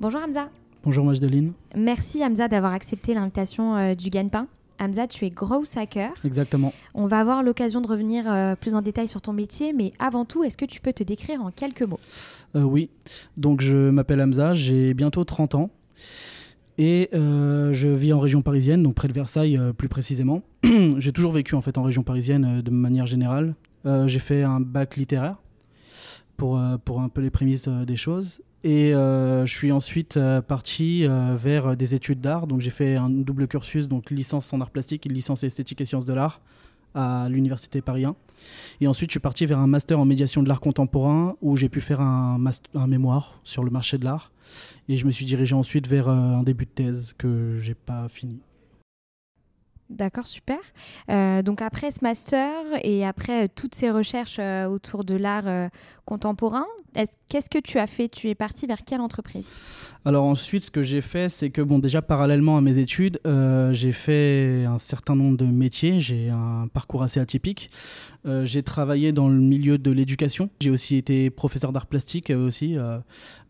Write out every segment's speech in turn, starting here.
Bonjour Hamza. Bonjour Majdeline. Merci Hamza d'avoir accepté l'invitation euh, du Gagne-Pain. Hamza, tu es growth hacker. Exactement. On va avoir l'occasion de revenir euh, plus en détail sur ton métier, mais avant tout, est-ce que tu peux te décrire en quelques mots? Euh, oui, donc je m'appelle Hamza, j'ai bientôt 30 ans et euh, je vis en région parisienne, donc près de Versailles plus précisément. j'ai toujours vécu en fait en région parisienne de manière générale. J'ai fait un bac littéraire pour, pour un peu les prémices des choses. Et euh, je suis ensuite euh, parti euh, vers des études d'art. Donc j'ai fait un double cursus, donc licence en art plastique licence esthétique et sciences de l'art à l'université Paris 1. Et ensuite je suis parti vers un master en médiation de l'art contemporain où j'ai pu faire un, un mémoire sur le marché de l'art. Et je me suis dirigé ensuite vers euh, un début de thèse que j'ai pas fini. D'accord, super. Euh, donc après ce master et après euh, toutes ces recherches euh, autour de l'art contemporain, est-ce- qu'est-ce que tu as fait? Tu es parti vers quelle entreprise? Alors ensuite, ce que j'ai fait, c'est que bon, déjà parallèlement à mes études, j'ai fait un certain nombre de métiers. J'ai un parcours assez atypique. J'ai travaillé dans le milieu de l'éducation. J'ai aussi été professeur d'art plastique aussi,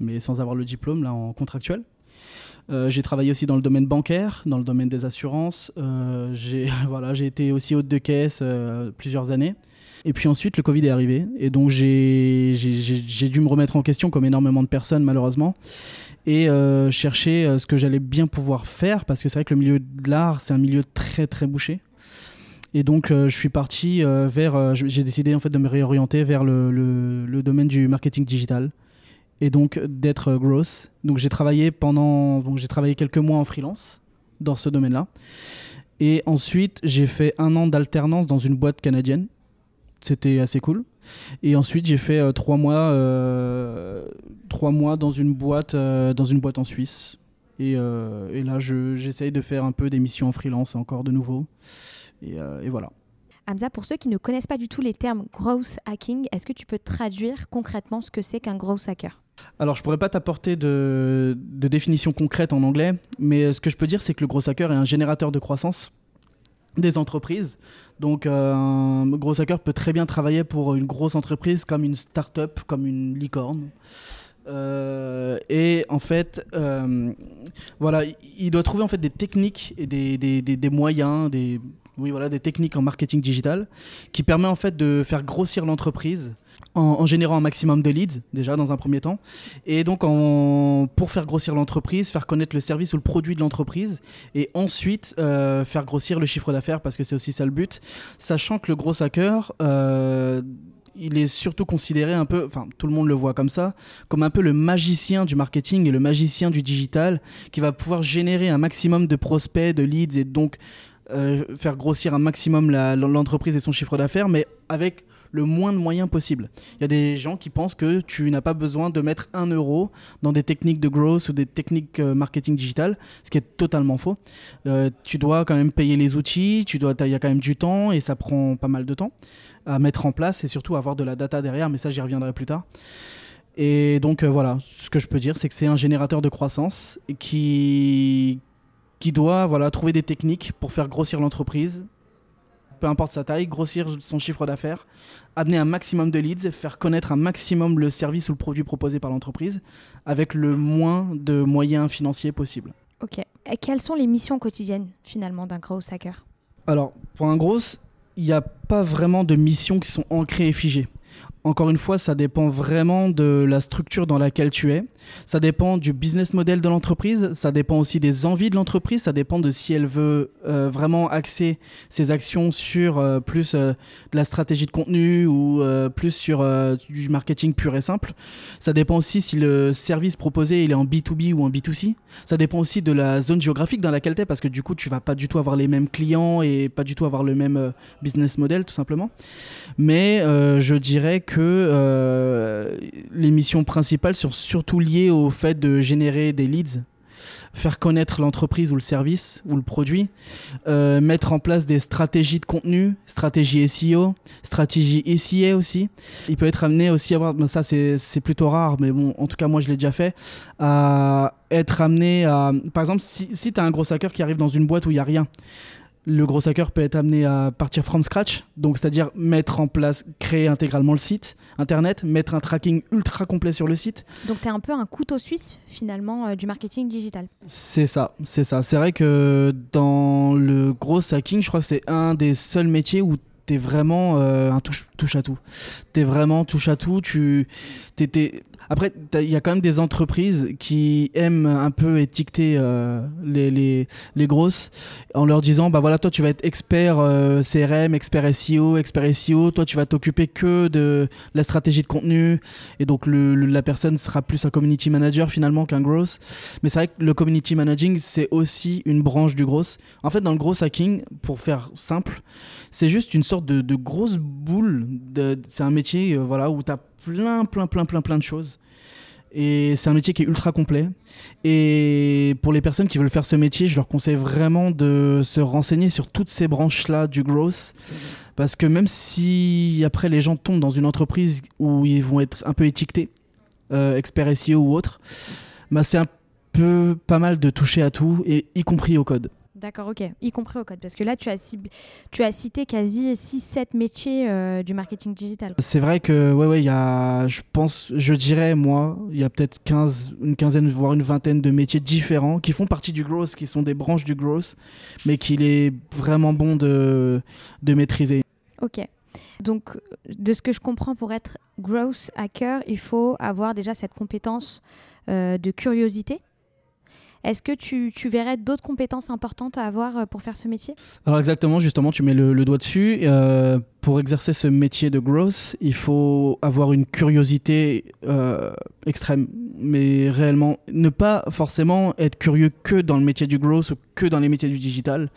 mais sans avoir le diplôme là en contractuel. Euh, j'ai travaillé aussi dans le domaine bancaire, dans le domaine des assurances. Euh, j'ai voilà, été aussi hôte de caisse euh, plusieurs années. Et puis ensuite, le Covid est arrivé. Et donc, j'ai dû me remettre en question, comme énormément de personnes, malheureusement et chercher ce que j'allais bien pouvoir faire parce que c'est vrai que le milieu de l'art c'est un milieu très très bouché et donc je suis parti vers j'ai décidé en fait de me réorienter vers le- le domaine du marketing digital et donc d'être growth donc j'ai travaillé pendant donc j'ai travaillé quelques mois en freelance dans ce domaine là et ensuite j'ai fait un an d'alternance dans une boîte canadienne c'était assez cool et ensuite, j'ai fait euh, trois mois, euh, trois mois dans une boîte, euh, dans une boîte en Suisse. Et, et là, je- j'essaye de faire un peu des missions en freelance encore de nouveau. Et, et voilà. Hamza, pour ceux qui ne connaissent pas du tout les termes growth hacking, est-ce que tu peux traduire concrètement ce que c'est qu'un growth hacker? Alors, je pourrais pas t'apporter de, définition concrète en anglais, mais ce que je peux dire, c'est que le gros hacker est un générateur de croissance des entreprises. Donc, euh, un gros hacker peut très bien travailler pour une grosse entreprise comme une start-up, comme une licorne. Euh, et en fait, euh, voilà, il- doit trouver en fait des techniques et des- des moyens, des, oui, voilà, des techniques en marketing digital qui permet en fait de faire grossir l'entreprise en, générant un maximum de leads déjà dans un premier temps. Et donc pour faire grossir l'entreprise, faire connaître le service ou le produit de l'entreprise et ensuite euh, faire grossir le chiffre d'affaires parce que c'est aussi ça le but, sachant que le gros hacker euh, il est surtout considéré un peu, enfin tout le monde le voit comme ça, comme un peu le magicien du marketing et le magicien du digital qui va pouvoir générer un maximum de prospects, de leads et donc euh, faire grossir un maximum l'entreprise et son chiffre d'affaires, mais avec le moins de moyens possible. Il y a des gens qui pensent que tu n'as pas besoin de mettre un euro dans des techniques de growth ou des techniques euh, marketing digital, ce qui est totalement faux. Euh, tu dois quand même payer les outils, tu dois, il y a quand même du temps et ça prend pas mal de temps à mettre en place et surtout avoir de la data derrière, mais ça j'y reviendrai plus tard. Et donc euh, voilà, ce que je peux dire, c'est que c'est un générateur de croissance qui, qui doit voilà, trouver des techniques pour faire grossir l'entreprise, peu importe sa taille, grossir son chiffre d'affaires, amener un maximum de leads, faire connaître un maximum le service ou le produit proposé par l'entreprise avec le moins de moyens financiers possible. Ok. Et quelles sont les missions quotidiennes finalement d'un growth hacker? Alors, pour un gros, il n'y a pas vraiment de missions qui sont ancrées et figées. Encore une fois, ça dépend vraiment de la structure dans laquelle tu es. Ça dépend du business model de l'entreprise. Ça dépend aussi des envies de l'entreprise. Ça dépend de si elle veut euh, vraiment axer ses actions sur euh, plus euh, de la stratégie de contenu ou plus sur du marketing pur et simple. Ça dépend aussi si le service proposé il est en B2B ou en B2C. Ça dépend aussi de la zone géographique dans laquelle tu es parce que du coup, tu vas pas du tout avoir les mêmes clients et pas du tout avoir le même business model tout simplement. Mais je dirais que que euh, les missions principales sont surtout liées au fait de générer des leads, faire connaître l'entreprise ou le service ou le produit, euh, mettre en place des stratégies de contenu, stratégie SEO, stratégie SIA aussi. Il peut être amené aussi à avoir, ben ça c'est plutôt rare, mais bon, en tout cas moi je l'ai déjà fait, à être amené à, par exemple, si, si tu as un gros hacker qui arrive dans une boîte où il n'y a rien, le gros hacker peut être amené à partir from scratch, donc c'est-à-dire mettre en place, créer intégralement le site internet, mettre un tracking ultra complet sur le site. Donc tu es un peu un couteau suisse finalement euh, du marketing digital. C'est ça, c'est ça. C'est vrai que dans le gros hacking, je crois que c'est un des seuls métiers où tu es vraiment euh, un touche, touche à tout. Tu es vraiment touche à tout, tu t'es après, il y a quand même des entreprises qui aiment un peu étiqueter euh, les, les, les, grosses en leur disant bah voilà, toi tu vas être expert euh, CRM, expert SEO, expert SEO, toi tu vas t'occuper que de la stratégie de contenu et donc le, la personne sera plus un community manager finalement qu'un gross. Mais c'est vrai que le community managing c'est aussi une branche du gross. En fait, dans le gros hacking, pour faire simple, c'est juste une sorte de, de grosse boule. C'est un métier euh, voilà, où tu as plein, plein, plein, plein, plein de choses. Et c'est un métier qui est ultra complet. Et pour les personnes qui veulent faire ce métier, je leur conseille vraiment de se renseigner sur toutes ces branches-là du growth. Parce que même si après les gens tombent dans une entreprise où ils vont être un peu étiquetés, euh, expert SEO ou autre, bah c'est un peu pas mal de toucher à tout, et y compris au code. D'accord, ok, y compris au code. Parce que là, tu as, tu as cité quasi 6-7 métiers euh, du marketing digital. C'est vrai que, ouais, ouais, il y a, je pense, je dirais, moi, il y a peut-être 15, une quinzaine, voire une vingtaine de métiers différents qui font partie du growth, qui sont des branches du growth, mais qu'il est vraiment bon de, de maîtriser. Ok. Donc, de ce que je comprends, pour être growth hacker, il faut avoir déjà cette compétence euh, de curiosité est-ce que tu, verrais d'autres compétences importantes à avoir euh, pour faire ce métier? Alors exactement, justement, tu mets le, doigt dessus. Euh, pour exercer ce métier de growth, il faut avoir une curiosité euh, extrême, mais réellement ne pas forcément être curieux que dans le métier du growth ou que dans les métiers du digital.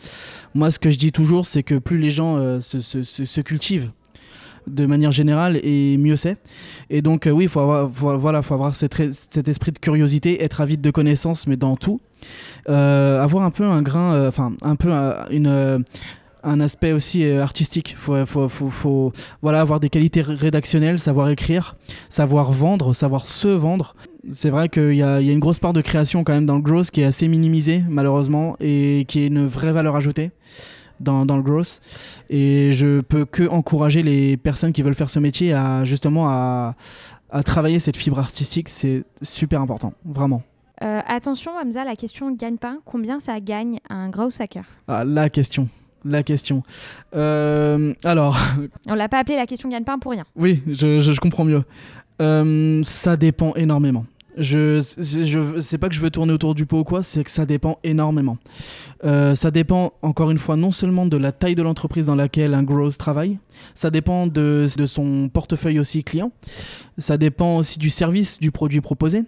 Moi, ce que je dis toujours, c'est que plus les gens se, se cultivent de manière générale et mieux c'est. Et donc, euh, oui, faut avoir, voilà, faut avoir cet, esprit de curiosité, être avide de connaissances, mais dans tout. Euh, avoir un peu un grain, euh, enfin, un peu un aspect aussi artistique. Faut, faut, faut, voilà, avoir des qualités rédactionnelles, savoir écrire, savoir vendre, savoir se vendre. C'est vrai qu'il y, y, a une grosse part de création quand même dans le growth qui est assez minimisée malheureusement et qui est une vraie valeur ajoutée dans, dans, le growth. Et je peux que encourager les personnes qui veulent faire ce métier à justement à, à travailler cette fibre artistique. C'est super important, vraiment. Euh, attention, Hamza, la question gagne pas. Combien ça gagne un growth hacker? Ah, La question. La question. Euh, alors. On l'a pas appelé la question gagne pas pour rien. Oui, je, je, comprends mieux. Euh, ça dépend énormément. Je, je c'est pas que je veux tourner autour du pot ou quoi, c'est que ça dépend énormément. Euh, ça dépend encore une fois non seulement de la taille de l'entreprise dans laquelle un growth travaille, ça dépend de, de, son portefeuille aussi client, ça dépend aussi du service du produit proposé.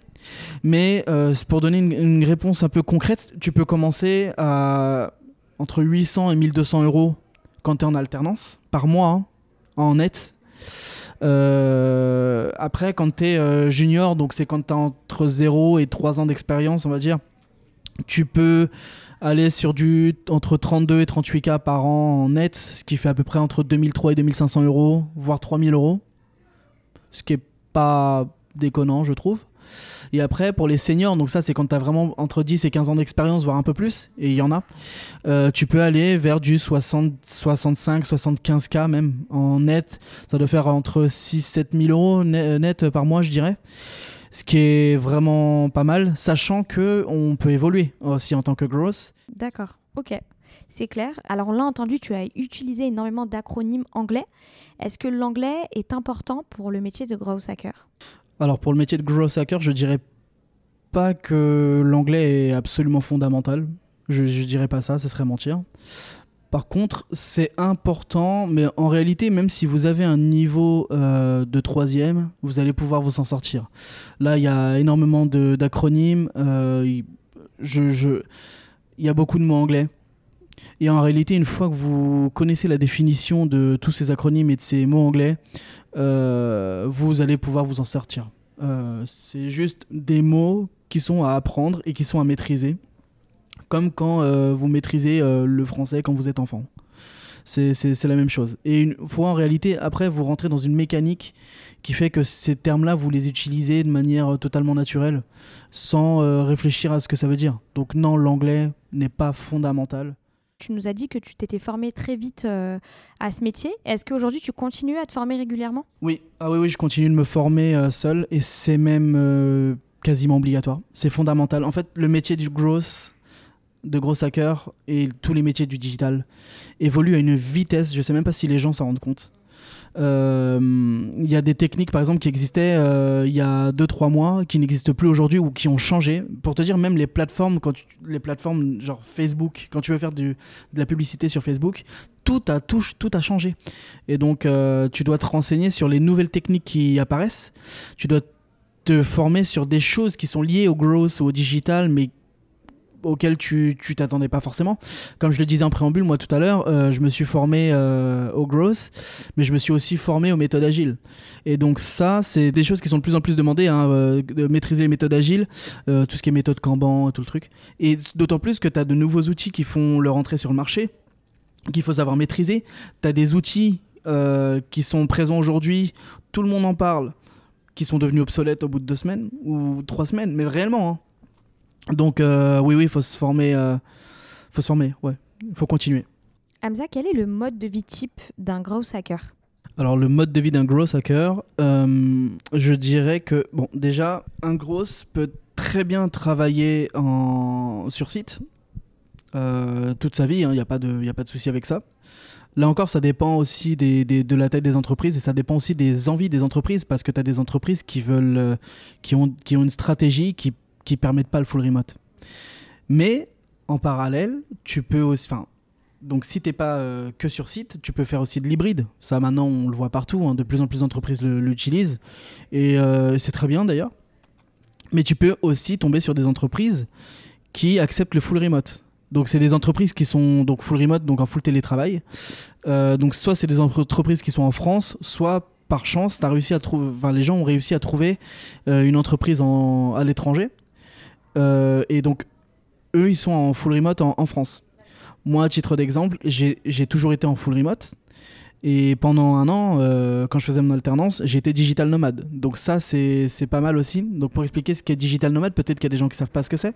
Mais euh, pour donner une, réponse un peu concrète, tu peux commencer à entre 800 et 1200 euros quand tu es en alternance par mois hein, en net. Euh, après, quand tu es euh, junior, donc c'est quand tu as entre 0 et 3 ans d'expérience, on va dire, tu peux aller sur du entre 32 et 38 k par an en net, ce qui fait à peu près entre 2003 et 2500 euros, voire 3000 euros. Ce qui est pas déconnant, je trouve. Et après, pour les seniors, donc ça, c'est quand tu as vraiment entre 10 et 15 ans d'expérience, voire un peu plus, et il y en a, euh, tu peux aller vers du 60, 65, 75K même en net. Ça doit faire entre 6 7 000 euros net par mois, je dirais. Ce qui est vraiment pas mal, sachant que on peut évoluer aussi en tant que growth. D'accord, ok. C'est clair. Alors, l'a entendu, tu as utilisé énormément d'acronymes anglais. Est-ce que l'anglais est important pour le métier de growth hacker? Alors, pour le métier de growth hacker, je dirais pas que l'anglais est absolument fondamental. Je, je dirais pas ça, ce serait mentir. Par contre, c'est important, mais en réalité, même si vous avez un niveau euh, de troisième, vous allez pouvoir vous en sortir. Là, il y a énormément d'acronymes. Euh, il y a beaucoup de mots anglais. Et en réalité, une fois que vous connaissez la définition de tous ces acronymes et de ces mots anglais, euh, vous allez pouvoir vous en sortir. c'est juste des mots qui sont à apprendre et qui sont à maîtriser comme quand euh, vous maîtrisez euh, le français quand vous êtes enfant. C'est la même chose. Et une fois en réalité, après, vous rentrez dans une mécanique qui fait que ces termes-là, vous les utilisez de manière euh, totalement naturelle, sans réfléchir à ce que ça veut dire. Donc non, l'anglais n'est pas fondamental. Tu nous as dit que tu t'étais formé très vite à ce métier. Est-ce qu'aujourd'hui tu continues à te former régulièrement? Oui, ah oui, oui, je continue de me former seul et c'est même quasiment obligatoire. C'est fondamental. En fait, le métier du growth, de gros hackers et tous les métiers du digital évoluent à une vitesse, je ne sais même pas si les gens s'en rendent compte. Euh, il y a des techniques par exemple qui existaient euh, il y a 2-3 mois qui n'existent plus aujourd'hui ou qui ont changé. Pour te dire, même les plateformes, quand les plateformes genre Facebook, quand tu veux faire du, de la publicité sur Facebook, tout a, tout, tout a changé. Et donc euh, tu dois te renseigner sur les nouvelles techniques qui apparaissent. Tu dois te former sur des choses qui sont liées au growth ou au digital, mais auquel tu t'attendais pas forcément. Comme je le disais en préambule, moi tout à l'heure, euh, je me suis formé euh, au growth, mais je me suis aussi formé aux méthodes agiles. Et donc ça, c'est des choses qui sont de plus en plus demandées, hein, euh, de maîtriser les méthodes agiles, tout ce qui est méthode Kanban, tout le truc. Et d'autant plus que tu as de nouveaux outils qui font leur entrée sur le marché, qu'il faut savoir maîtriser. Tu as des outils qui sont présents aujourd'hui, tout le monde en parle, qui sont devenus obsolètes au bout de deux semaines ou trois semaines, mais réellement. Hein. Donc euh, oui, oui, il faut se former. Euh, faut se former, ouais. Il faut continuer. Hamza, quel est le mode de vie type d'un growth hacker? Alors le mode de vie d'un growth hacker, euh, je dirais que bon déjà un growth peut très bien travailler en sur site toute sa vie, il hein, n'y a pas de il a pas de souci avec ça. Là encore, ça dépend aussi des, de la taille des entreprises et ça dépend aussi des envies des entreprises parce que tu as des entreprises qui veulent qui ont qui ont une stratégie qui qui permettent pas le full remote. Mais en parallèle, tu peux aussi. Enfin, donc si t'es pas euh, que sur site, tu peux faire aussi de l'hybride. Ça maintenant on le voit partout, hein. de plus en plus d'entreprises l'utilisent et euh, c'est très bien d'ailleurs. Mais tu peux aussi tomber sur des entreprises qui acceptent le full remote. Donc c'est des entreprises qui sont donc full remote, donc en full télétravail. Euh, donc soit c'est des entreprises qui sont en France, soit par chance, as réussi à trouver, enfin, les gens ont réussi à trouver une entreprise en, à l'étranger et donc, eux, ils sont en full remote en, France. Moi, à titre d'exemple, j'ai toujours été en full remote. Et pendant un an, euh, quand je faisais mon alternance, j'étais digital nomade. Donc ça, c'est pas mal aussi. Donc pour expliquer ce qu'est digital nomade, peut-être qu'il y a des gens qui savent pas ce que c'est.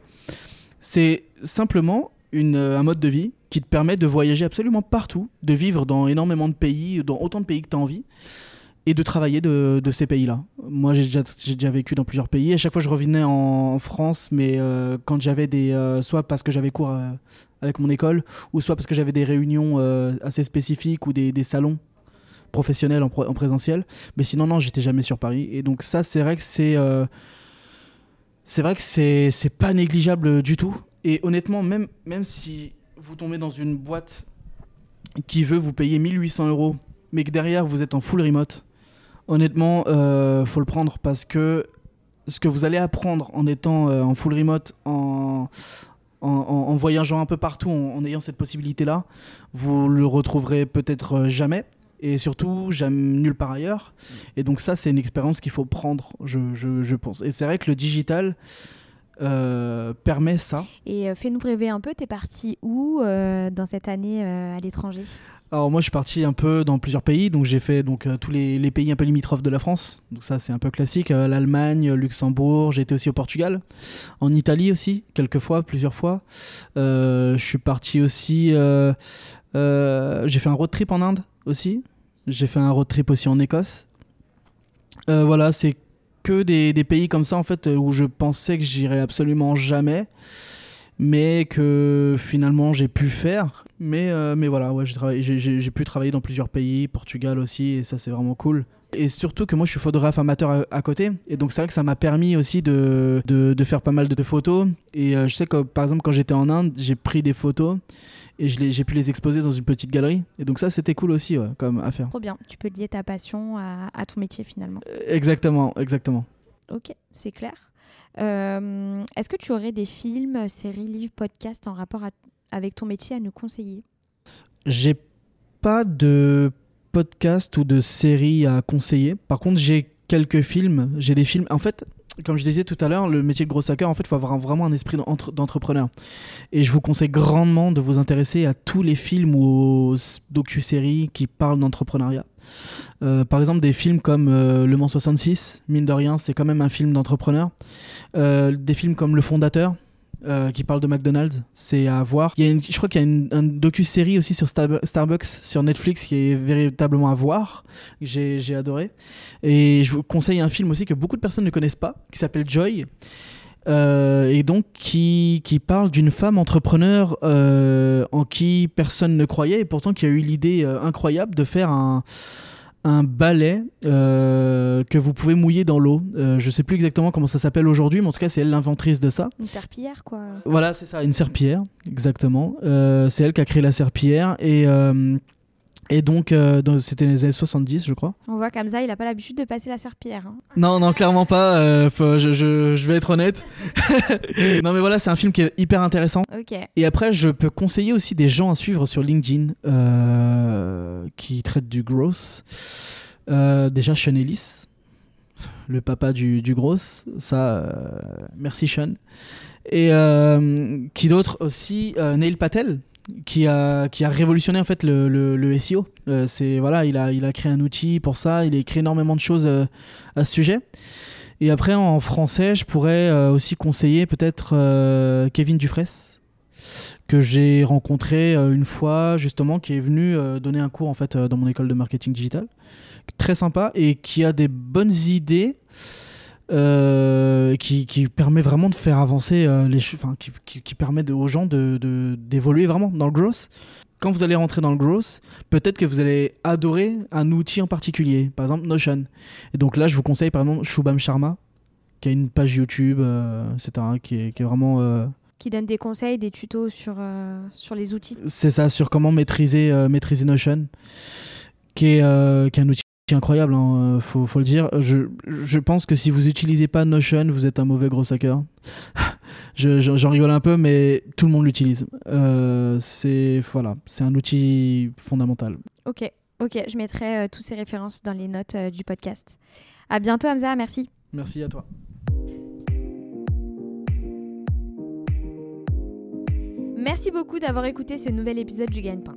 C'est simplement un mode de vie qui te permet de voyager absolument partout, de vivre dans énormément de pays, dans autant de pays que tu as envie et de travailler de, ces pays-là. Moi, j'ai déjà, vécu dans plusieurs pays. À chaque fois, je revenais en, France, mais euh, quand j'avais des. Euh, soit parce que j'avais cours euh, avec mon école, ou soit parce que j'avais des réunions assez spécifiques ou des, salons professionnels en, en, présentiel. Mais sinon, non, j'étais jamais sur Paris. Et donc, ça, c'est vrai que c'est. c'est vrai que c'est pas négligeable du tout. Et honnêtement, même, même si vous tombez dans une boîte qui veut vous payer 1800 euros, mais que derrière vous êtes en full remote, honnêtement, euh, faut le prendre parce que ce que vous allez apprendre en étant euh, en full remote, en, en, voyageant un peu partout, en, ayant cette possibilité-là, vous le retrouverez peut-être euh, jamais. Et surtout, j'aime nulle part ailleurs. Et donc ça, c'est une expérience qu'il faut prendre, je, je, je pense. Et c'est vrai que le digital, euh, permet ça. Et fais-nous rêver un peu, t'es parti où dans cette année à l'étranger? Alors moi je suis parti un peu dans plusieurs pays, donc j'ai fait donc euh, tous les, pays un peu limitrophes de la France, donc ça c'est un peu classique, euh, l'Allemagne, Luxembourg, j'ai été aussi au Portugal, en Italie aussi, quelques fois, plusieurs fois. Euh, je suis parti aussi, j'ai fait un road trip en Inde aussi, j'ai fait un road trip aussi en Écosse. voilà, c'est que des, des, pays comme ça en fait où je pensais que j'irais absolument jamais. Mais que finalement j'ai pu faire. Mais, euh, mais voilà, ouais, j'ai pu travailler dans plusieurs pays, Portugal aussi, et ça c'est vraiment cool. Et surtout que moi je suis photographe amateur à, à côté, et donc c'est vrai que ça m'a permis aussi de, de, de faire pas mal de photos. Et euh, je sais que par exemple quand j'étais en Inde, j'ai pris des photos et j'ai pu les exposer dans une petite galerie. Et donc ça c'était cool aussi ouais, comme à faire. Trop bien. Tu peux lier ta passion à, à ton métier finalement. Euh, Exactement, exactement. Ok, c'est clair. Euh, Est-ce que tu aurais des films, séries, livres, podcasts en rapport avec ton métier à nous conseiller? J'ai pas de podcast ou de série à conseiller. Par contre, j'ai quelques films. J'ai des films. En fait, comme je disais tout à l'heure, le métier de gros hacker, en fait, il faut avoir vraiment un esprit d'entre- d'entrepreneur. Et je vous conseille grandement de vous intéresser à tous les films ou aux docu-séries qui parlent d'entrepreneuriat. Euh, par exemple, des films comme euh, Le Mans 66, mine de rien, c'est quand même un film d'entrepreneur. Euh, des films comme Le Fondateur, qui parle de McDonald's, c'est à voir. Il y a une- je crois qu'il y a une, un docu-série aussi sur Starbu- Starbucks sur Netflix qui est véritablement à voir. j'ai adoré. Et je vous conseille un film aussi que beaucoup de personnes ne connaissent pas, qui s'appelle Joy. Euh, et donc qui, qui parle d'une femme entrepreneur euh, en qui personne ne croyait et pourtant qui a eu l'idée euh, incroyable de faire un, un balai euh, que vous pouvez mouiller dans l'eau. Euh, je sais plus exactement comment ça s'appelle aujourd'hui, mais en tout cas c'est elle l'inventrice de ça. Une serpillière, quoi. Voilà, c'est ça, une serpillière, exactement. Euh, c'est elle qui a créé la serpillière et, et donc euh, c'était les années 70, je crois. On voit qu'Amza, il n'a pas l'habitude de passer la serpillière. hein. Non, non, clairement pas. euh, faut- je, je- je vais être honnête. non, mais voilà, c'est un film qui est hyper intéressant. Ok. Et après, je peux conseiller aussi des gens à suivre sur LinkedIn euh, qui traitent du gross. Déjà, Sean Ellis, le papa du, du gross. Ça, merci Sean. Et qui d'autre aussi Neil Patel, qui a, qui a révolutionné en fait le, le, le SEO. Euh, c'est voilà, il a, il a créé un outil pour ça. Il a écrit énormément de choses euh, à ce sujet. Et après, en français, je pourrais euh, aussi conseiller peut-être Kevin Dufresne que j'ai rencontré une fois justement qui est venu donner un cours en fait dans mon école de marketing digital très sympa et qui a des bonnes idées euh, qui, qui permet vraiment de faire avancer euh, les enfin qui, qui, qui permet de- aux gens de de- d'évoluer vraiment dans le growth quand vous allez rentrer dans le growth peut-être que vous allez adorer un outil en particulier par exemple Notion et donc là je vous conseille par exemple Shubham Sharma qui a une page YouTube euh, etc qui est, qui est vraiment Qui donne des conseils, des tutos sur, euh, sur les outils. c'est ça sur comment maîtriser euh, maîtriser Notion qui est, euh, qui est un outil incroyable hein, euh, faut, faut le dire je, je pense que si vous utilisez pas Notion vous êtes un mauvais gros hacker Je- je- j'en rigole un peu mais tout le monde l'utilise Euh, c'est voilà c'est un outil fondamental Ok, ok. Je mettrai euh, toutes ces références dans les notes euh, du podcast. À bientôt, Hamza. Merci. merci à toi Merci beaucoup d'avoir écouté ce nouvel épisode du Gagne-Pain.